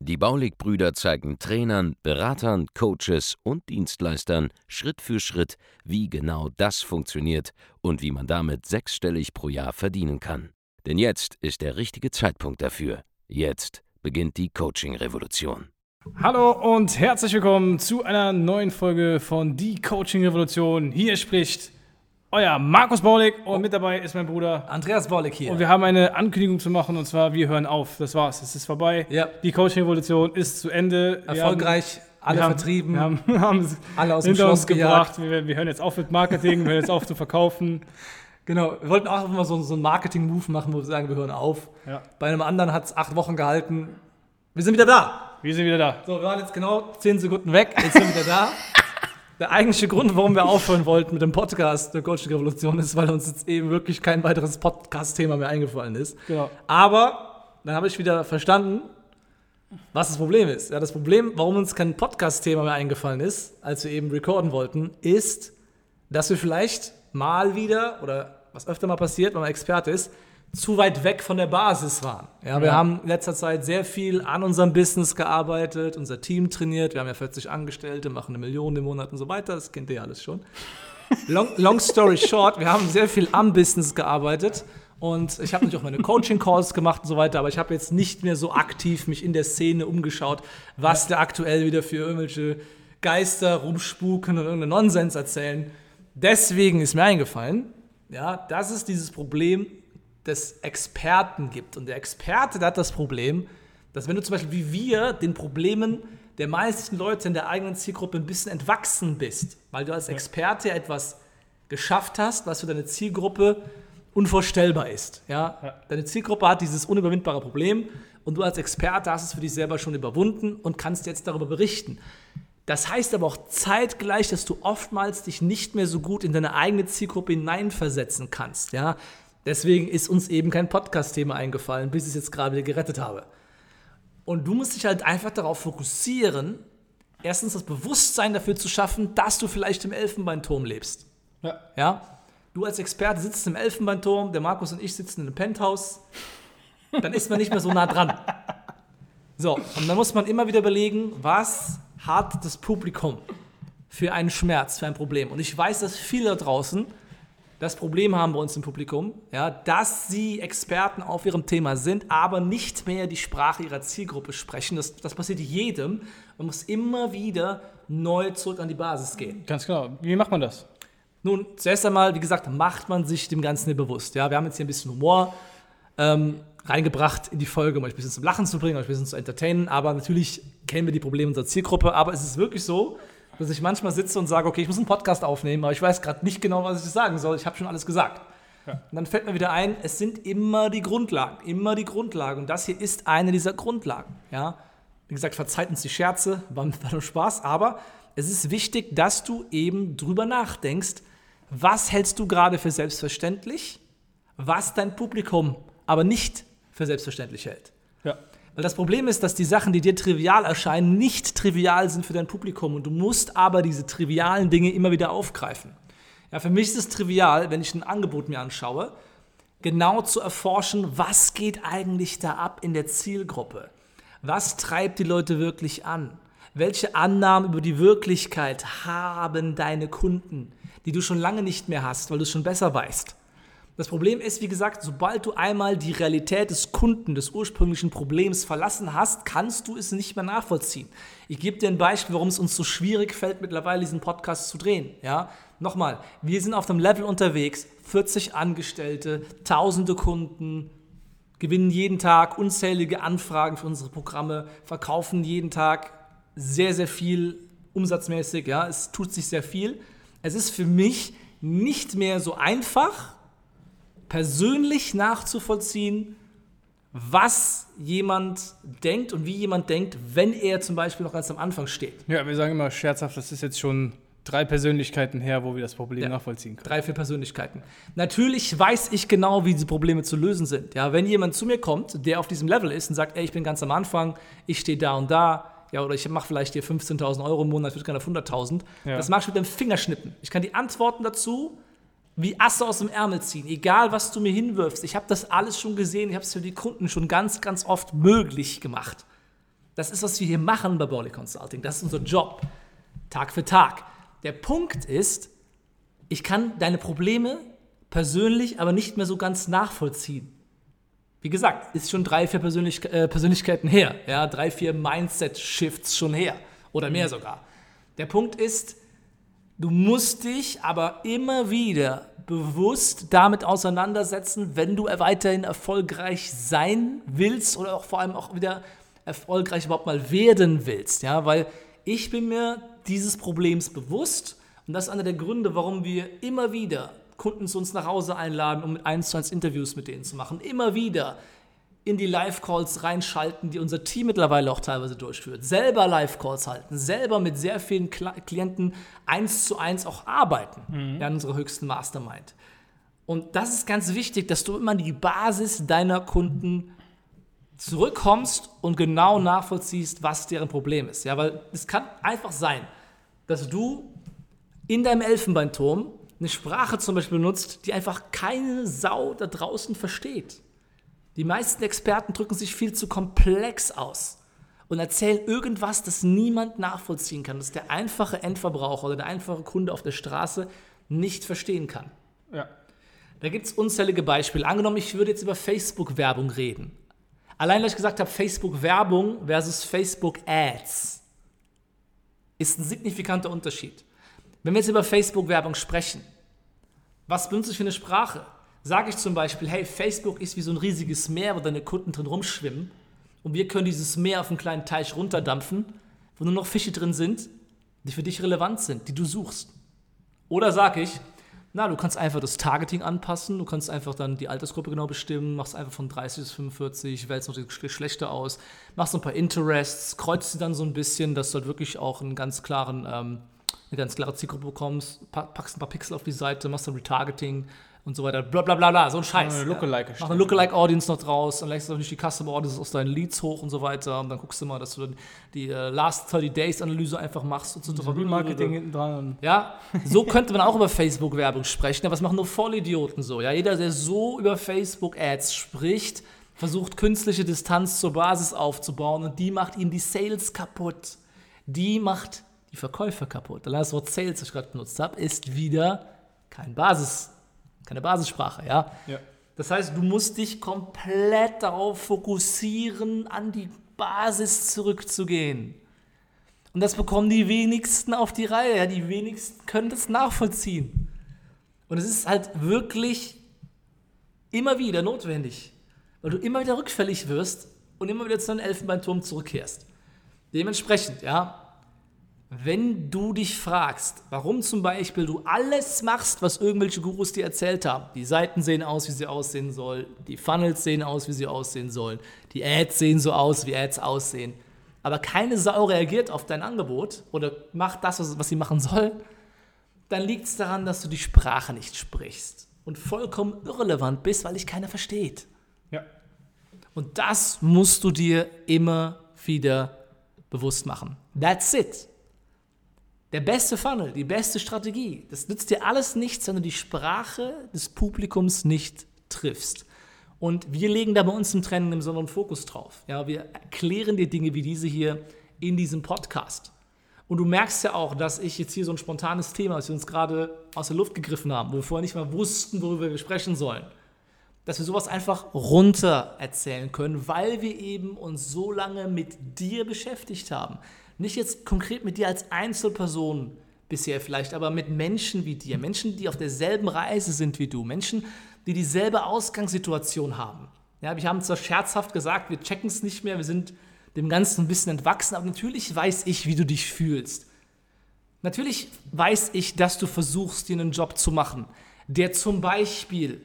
Die Baulig-Brüder zeigen Trainern, Beratern, Coaches und Dienstleistern Schritt für Schritt, wie genau das funktioniert und wie man damit sechsstellig pro Jahr verdienen kann. Denn jetzt ist der richtige Zeitpunkt dafür. Jetzt beginnt die Coaching-Revolution. Hallo und herzlich willkommen zu einer neuen Folge von Die Coaching Revolution. Hier spricht euer Markus Baulig und mit dabei ist mein Bruder Andreas Baulig hier. Und wir haben eine Ankündigung zu machen und zwar, wir hören auf. Das war's, es ist vorbei. Ja. Die Coaching Revolution ist zu Ende. Wir Erfolgreich, haben, alle wir vertrieben, haben, wir haben es alle aus dem hinter uns Schloss gejagt. gebracht. Wir, wir hören jetzt auf mit Marketing, wir hören jetzt auf zu verkaufen. Genau, wir wollten auch mal so, so einen Marketing-Move machen, wo wir sagen, wir hören auf. Ja. Bei einem anderen hat es acht Wochen gehalten. Wir sind wieder da. Wir sind wieder da. So, wir waren jetzt genau zehn Sekunden weg. Jetzt sind wir wieder da. Der eigentliche Grund, warum wir aufhören wollten mit dem Podcast der Coaching Revolution, ist, weil uns jetzt eben wirklich kein weiteres Podcast-Thema mehr eingefallen ist. Genau. Aber dann habe ich wieder verstanden, was das Problem ist. Ja, das Problem, warum uns kein Podcast-Thema mehr eingefallen ist, als wir eben recorden wollten, ist, dass wir vielleicht mal wieder oder was öfter mal passiert, wenn man Experte ist, zu weit weg von der Basis waren. Ja, wir Ja. haben in letzter Zeit sehr viel an unserem Business gearbeitet, unser Team trainiert, wir haben ja 40 Angestellte, machen eine Million im Monat und so weiter, das kennt ihr ja alles schon. Long, long story short, wir haben sehr viel am Business gearbeitet und ich habe natürlich auch meine Coaching-Calls gemacht und so weiter, aber ich habe jetzt nicht mehr so aktiv mich in der Szene umgeschaut, was da aktuell wieder für irgendwelche Geister rumspuken und irgendeinen Nonsens erzählen. Deswegen ist mir eingefallen, ja, dass es dieses Problem des Experten gibt. Und der Experte der hat das Problem, dass wenn du zum Beispiel wie wir den Problemen der meisten Leute in der eigenen Zielgruppe ein bisschen entwachsen bist, weil du als Experte etwas geschafft hast, was für deine Zielgruppe unvorstellbar ist. Ja? Ja. Deine Zielgruppe hat dieses unüberwindbare Problem und du als Experte hast es für dich selber schon überwunden und kannst jetzt darüber berichten. Das heißt aber auch zeitgleich, dass du oftmals dich nicht mehr so gut in deine eigene Zielgruppe hineinversetzen kannst. Ja? Deswegen ist uns eben kein Podcast-Thema eingefallen, bis ich es jetzt gerade gerettet habe. Und du musst dich halt einfach darauf fokussieren, erstens das Bewusstsein dafür zu schaffen, dass du vielleicht im Elfenbeinturm lebst. Ja. Ja? Du als Experte sitzt im Elfenbeinturm, der Markus und ich sitzen in einem Penthouse, dann ist man nicht mehr so nah dran. So, und dann muss man immer wieder überlegen, was hat das Publikum für einen Schmerz, für ein Problem. Und ich weiß, dass viele da draußen das Problem haben bei uns im Publikum, ja, dass sie Experten auf ihrem Thema sind, aber nicht mehr die Sprache ihrer Zielgruppe sprechen. Das, das passiert jedem. Man muss immer wieder neu zurück an die Basis gehen. Ganz genau. Wie macht man das? Nun, zuerst einmal, wie gesagt, macht man sich dem Ganzen bewusst. Ja, wir haben jetzt hier ein bisschen Humor ähm, reingebracht in die Folge, um euch ein bisschen zum Lachen zu bringen, euch ein bisschen zu entertainen. Aber natürlich kennen wir die Probleme unserer Zielgruppe. Aber es ist wirklich so, dass ich manchmal sitze und sage, okay, ich muss einen Podcast aufnehmen, aber ich weiß gerade nicht genau, was ich sagen soll. Ich habe schon alles gesagt. Und dann fällt mir wieder ein, es sind immer die Grundlagen, immer die Grundlagen. Und das hier ist eine dieser Grundlagen. Ja? Wie gesagt, verzeiht uns die Scherze, war, war nur Spaß, aber es ist wichtig, dass du eben drüber nachdenkst, was hältst du gerade für selbstverständlich, was dein Publikum aber nicht für selbstverständlich hält. Ja. Weil das Problem ist, dass die Sachen, die dir trivial erscheinen, nicht trivial sind für dein Publikum und du musst aber diese trivialen Dinge immer wieder aufgreifen. Ja, für mich ist es trivial, wenn ich ein Angebot mir anschaue, genau zu erforschen, was geht eigentlich da ab in der Zielgruppe? Was treibt die Leute wirklich an? Welche Annahmen über die Wirklichkeit haben deine Kunden, die du schon lange nicht mehr hast, weil du es schon besser weißt? Das Problem ist, wie gesagt, sobald du einmal die Realität des Kunden, des ursprünglichen Problems verlassen hast, kannst du es nicht mehr nachvollziehen. Ich gebe dir ein Beispiel, warum es uns so schwierig fällt, mittlerweile diesen Podcast zu drehen. Ja? Nochmal, wir sind auf dem Level unterwegs, 40 Angestellte, tausende Kunden, gewinnen jeden Tag unzählige Anfragen für unsere Programme, verkaufen jeden Tag sehr, sehr viel umsatzmäßig. Ja? Es tut sich sehr viel. Es ist für mich nicht mehr so einfach, persönlich nachzuvollziehen, was jemand denkt und wie jemand denkt, wenn er zum Beispiel noch ganz am Anfang steht. Ja, wir sagen immer scherzhaft, das ist jetzt schon drei Persönlichkeiten her, wo wir das Problem Ja. nachvollziehen können. Drei, vier Persönlichkeiten. Natürlich weiß ich genau, wie diese Probleme zu lösen sind. Ja, wenn jemand zu mir kommt, der auf diesem Level ist und sagt, ey, ich bin ganz am Anfang, ich stehe da und da, ja, oder ich mache vielleicht hier 15.000 Euro im Monat, ich würde gerne auf 100.000, Ja. das mag ich mit dem Fingerschnippen. Ich kann die Antworten dazu wie Asse aus dem Ärmel ziehen, egal was du mir hinwirfst. Ich habe das alles schon gesehen, ich habe es für die Kunden schon ganz, ganz oft möglich gemacht. Das ist, was wir hier machen bei Bowley Consulting. Das ist unser Job. Tag für Tag. Der Punkt ist, ich kann deine Probleme persönlich aber nicht mehr so ganz nachvollziehen. Wie gesagt, ist schon drei, vier Persönlich äh, Persönlichkeiten her. Ja, drei, vier Mindset-Shifts schon her. Oder mehr sogar. Der Punkt ist, du musst dich aber immer wieder bewusst damit auseinandersetzen, wenn du weiterhin erfolgreich sein willst oder auch vor allem auch wieder erfolgreich überhaupt mal werden willst. Ja, weil ich bin mir dieses Problems bewusst und das ist einer der Gründe, warum wir immer wieder Kunden zu uns nach Hause einladen, um mit 1 zu 1 Interviews mit denen zu machen. Immer wieder in die Live-Calls reinschalten, die unser Team mittlerweile auch teilweise durchführt. Selber Live-Calls halten, selber mit sehr vielen Kla Klienten eins zu eins auch arbeiten, ja, in unserer höchsten Mastermind. Und das ist ganz wichtig, dass du immer an die Basis deiner Kunden zurückkommst und genau nachvollziehst, was deren Problem ist. Ja, weil es kann einfach sein, dass du in deinem Elfenbeinturm eine Sprache zum Beispiel benutzt, die einfach keine Sau da draußen versteht. Die meisten Experten drücken sich viel zu komplex aus und erzählen irgendwas, das niemand nachvollziehen kann, das der einfache Endverbraucher oder der einfache Kunde auf der Straße nicht verstehen kann. Ja. Da gibt es unzählige Beispiele. Angenommen, ich würde jetzt über Facebook-Werbung reden. Allein, weil ich gesagt habe, Facebook-Werbung versus Facebook-Ads ist ein signifikanter Unterschied. Wenn wir jetzt über Facebook-Werbung sprechen, was benutze ich für eine Sprache? Sage ich zum Beispiel, hey, Facebook ist wie so ein riesiges Meer, wo deine Kunden drin rumschwimmen und wir können dieses Meer auf einen kleinen Teich runterdampfen, wo nur noch Fische drin sind, die für dich relevant sind, die du suchst. Oder sage ich, na, du kannst einfach das Targeting anpassen, du kannst einfach dann die Altersgruppe genau bestimmen, machst einfach von 30 bis 45, wählst noch die Geschlechter aus, machst ein paar Interests, kreuzt sie dann so ein bisschen, dass du halt wirklich auch einen ganz klaren, ähm, eine ganz klare Zielgruppe bekommst, pa- packst ein paar Pixel auf die Seite, machst dann Retargeting und so weiter, bla bla bla bla, so ein Scheiß. Eine Lookalike Mach eine Lookalike-Audience noch draus, dann lässt du natürlich die Customer Audience aus deinen Leads hoch und so weiter und dann guckst du mal, dass du dann die äh, Last 30 Days Analyse einfach machst und so Remarketing hinten dran. ja, so könnte man auch über Facebook-Werbung sprechen, aber es machen nur Vollidioten so. Ja, jeder, der so über Facebook-Ads spricht, versucht künstliche Distanz zur Basis aufzubauen und die macht ihm die Sales kaputt. Die macht die Verkäufer kaputt. Allein das Wort Sales, das ich gerade benutzt habe, ist wieder kein Basis, keine Basissprache, ja. Ja. Das heißt, du musst dich komplett darauf fokussieren, an die Basis zurückzugehen. Und das bekommen die wenigsten auf die Reihe. Ja, die wenigsten können das nachvollziehen. Und es ist halt wirklich immer wieder notwendig, weil du immer wieder rückfällig wirst und immer wieder zu deinem Elfenbeinturm zurückkehrst. Dementsprechend, ja, wenn du dich fragst, warum zum Beispiel du alles machst, was irgendwelche Gurus dir erzählt haben, die Seiten sehen aus, wie sie aussehen sollen, die Funnels sehen aus, wie sie aussehen sollen, die Ads sehen so aus, wie Ads aussehen, aber keine Sau reagiert auf dein Angebot oder macht das, was, was sie machen soll, dann liegt es daran, dass du die Sprache nicht sprichst und vollkommen irrelevant bist, weil dich keiner versteht. Ja. Und das musst du dir immer wieder bewusst machen. That's it. Der beste Funnel, die beste Strategie, das nützt dir alles nichts, wenn du die Sprache des Publikums nicht triffst. Und wir legen da bei uns im Training einen besonderen Fokus drauf. Ja, wir erklären dir Dinge wie diese hier in diesem Podcast. Und du merkst ja auch, dass ich jetzt hier so ein spontanes Thema, das wir uns gerade aus der Luft gegriffen haben, wo wir vorher nicht mal wussten, worüber wir sprechen sollen, dass wir sowas einfach runter erzählen können, weil wir eben uns so lange mit dir beschäftigt haben. Nicht jetzt konkret mit dir als Einzelperson bisher vielleicht, aber mit Menschen wie dir, Menschen, die auf derselben Reise sind wie du, Menschen, die dieselbe Ausgangssituation haben. Ja, wir haben zwar scherzhaft gesagt, wir checken es nicht mehr, wir sind dem Ganzen ein bisschen entwachsen, aber natürlich weiß ich, wie du dich fühlst. Natürlich weiß ich, dass du versuchst, dir einen Job zu machen, der zum Beispiel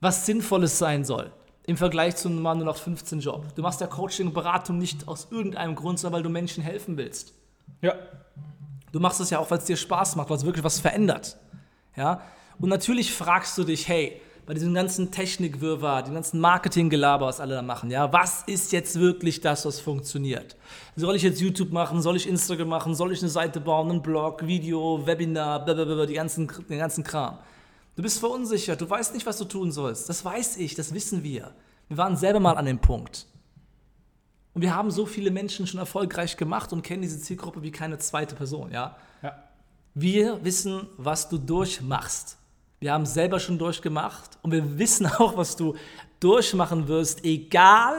was Sinnvolles sein soll im Vergleich zu einem Mann nur noch 15 Job. Du machst ja Coaching und Beratung nicht aus irgendeinem Grund, sondern weil du Menschen helfen willst. Ja. Du machst es ja auch, weil es dir Spaß macht, weil es wirklich was verändert. Ja? Und natürlich fragst du dich, hey, bei diesem ganzen Technikwirrwarr, dem ganzen Marketinggelaber, was alle da machen, ja, was ist jetzt wirklich das, was funktioniert? Soll ich jetzt YouTube machen? Soll ich Instagram machen? Soll ich eine Seite bauen, einen Blog, Video, Webinar, blablabla, die ganzen, den ganzen Kram? Du bist verunsichert, du weißt nicht, was du tun sollst. Das weiß ich, das wissen wir. Wir waren selber mal an dem Punkt. Und wir haben so viele Menschen schon erfolgreich gemacht und kennen diese Zielgruppe wie keine zweite Person, ja? Ja. Wir wissen, was du durchmachst. Wir haben selber schon durchgemacht und wir wissen auch, was du durchmachen wirst, egal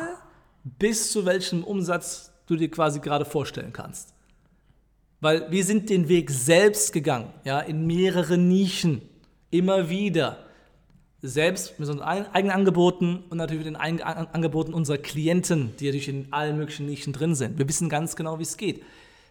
bis zu welchem Umsatz du dir quasi gerade vorstellen kannst. Weil wir sind den Weg selbst gegangen, ja, in mehrere Nischen, immer wieder. Selbst mit unseren eigenen Angeboten und natürlich mit den Angeboten unserer Klienten, die natürlich in allen möglichen Nischen drin sind. Wir wissen ganz genau, wie es geht.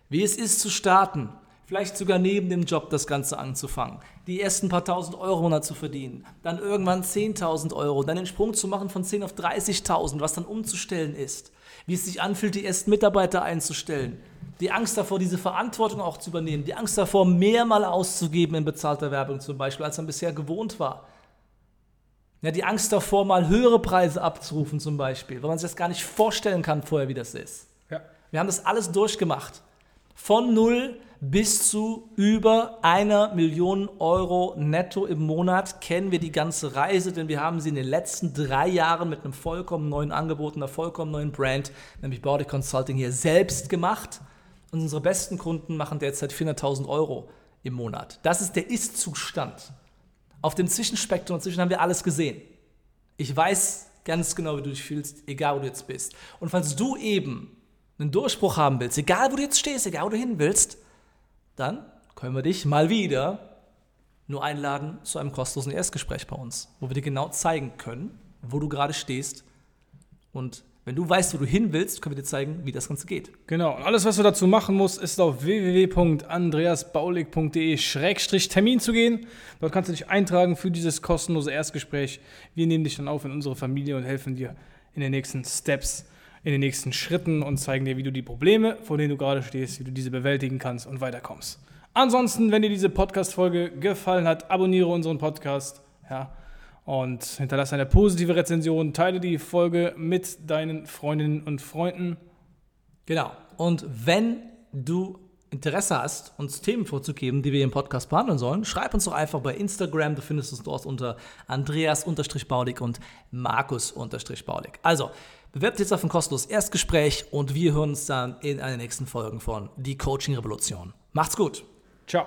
Wie es ist zu starten, vielleicht sogar neben dem Job das Ganze anzufangen, die ersten paar tausend Euro im Monat zu verdienen, dann irgendwann 10.000 Euro, dann den Sprung zu machen von 10 auf 30.000, was dann umzustellen ist, wie es sich anfühlt, die ersten Mitarbeiter einzustellen, die Angst davor, diese Verantwortung auch zu übernehmen, die Angst davor, mehr mal auszugeben in bezahlter Werbung zum Beispiel, als man bisher gewohnt war. Ja, die Angst davor, mal höhere Preise abzurufen zum Beispiel, weil man sich das gar nicht vorstellen kann vorher, wie das ist. Ja. Wir haben das alles durchgemacht. Von null bis zu über einer Million Euro netto im Monat kennen wir die ganze Reise, denn wir haben sie in den letzten drei Jahren mit einem vollkommen neuen Angebot, einer vollkommen neuen Brand, nämlich Body Consulting, hier selbst gemacht. Und unsere besten Kunden machen derzeit 400.000 Euro im Monat. Das ist der Ist-Zustand. Auf dem Zwischenspektrum dazwischen haben wir alles gesehen. Ich weiß ganz genau, wie du dich fühlst, egal wo du jetzt bist. Und falls du eben einen Durchbruch haben willst, egal wo du jetzt stehst, egal wo du hin willst, dann können wir dich mal wieder nur einladen zu einem kostenlosen Erstgespräch bei uns, wo wir dir genau zeigen können, wo du gerade stehst. Und wenn du weißt, wo du hin willst, können wir dir zeigen, wie das Ganze geht. Genau. Und alles, was du dazu machen musst, ist auf www.andreasbaulig.de-termin zu gehen. Dort kannst du dich eintragen für dieses kostenlose Erstgespräch. Wir nehmen dich dann auf in unsere Familie und helfen dir in den nächsten Steps in den nächsten Schritten und zeigen dir, wie du die Probleme, vor denen du gerade stehst, wie du diese bewältigen kannst und weiterkommst. Ansonsten, wenn dir diese Podcast-Folge gefallen hat, abonniere unseren Podcast ja, und hinterlasse eine positive Rezension. Teile die Folge mit deinen Freundinnen und Freunden. Genau. Und wenn du Interesse hast, uns Themen vorzugeben, die wir im Podcast behandeln sollen, schreib uns doch einfach bei Instagram. Du findest uns dort unter Andreas-Baulig und Markus-Baulig. Also, Bewerbt jetzt auf ein kostenloses Erstgespräch und wir hören uns dann in einer nächsten Folge von Die Coaching Revolution. Macht's gut. Ciao.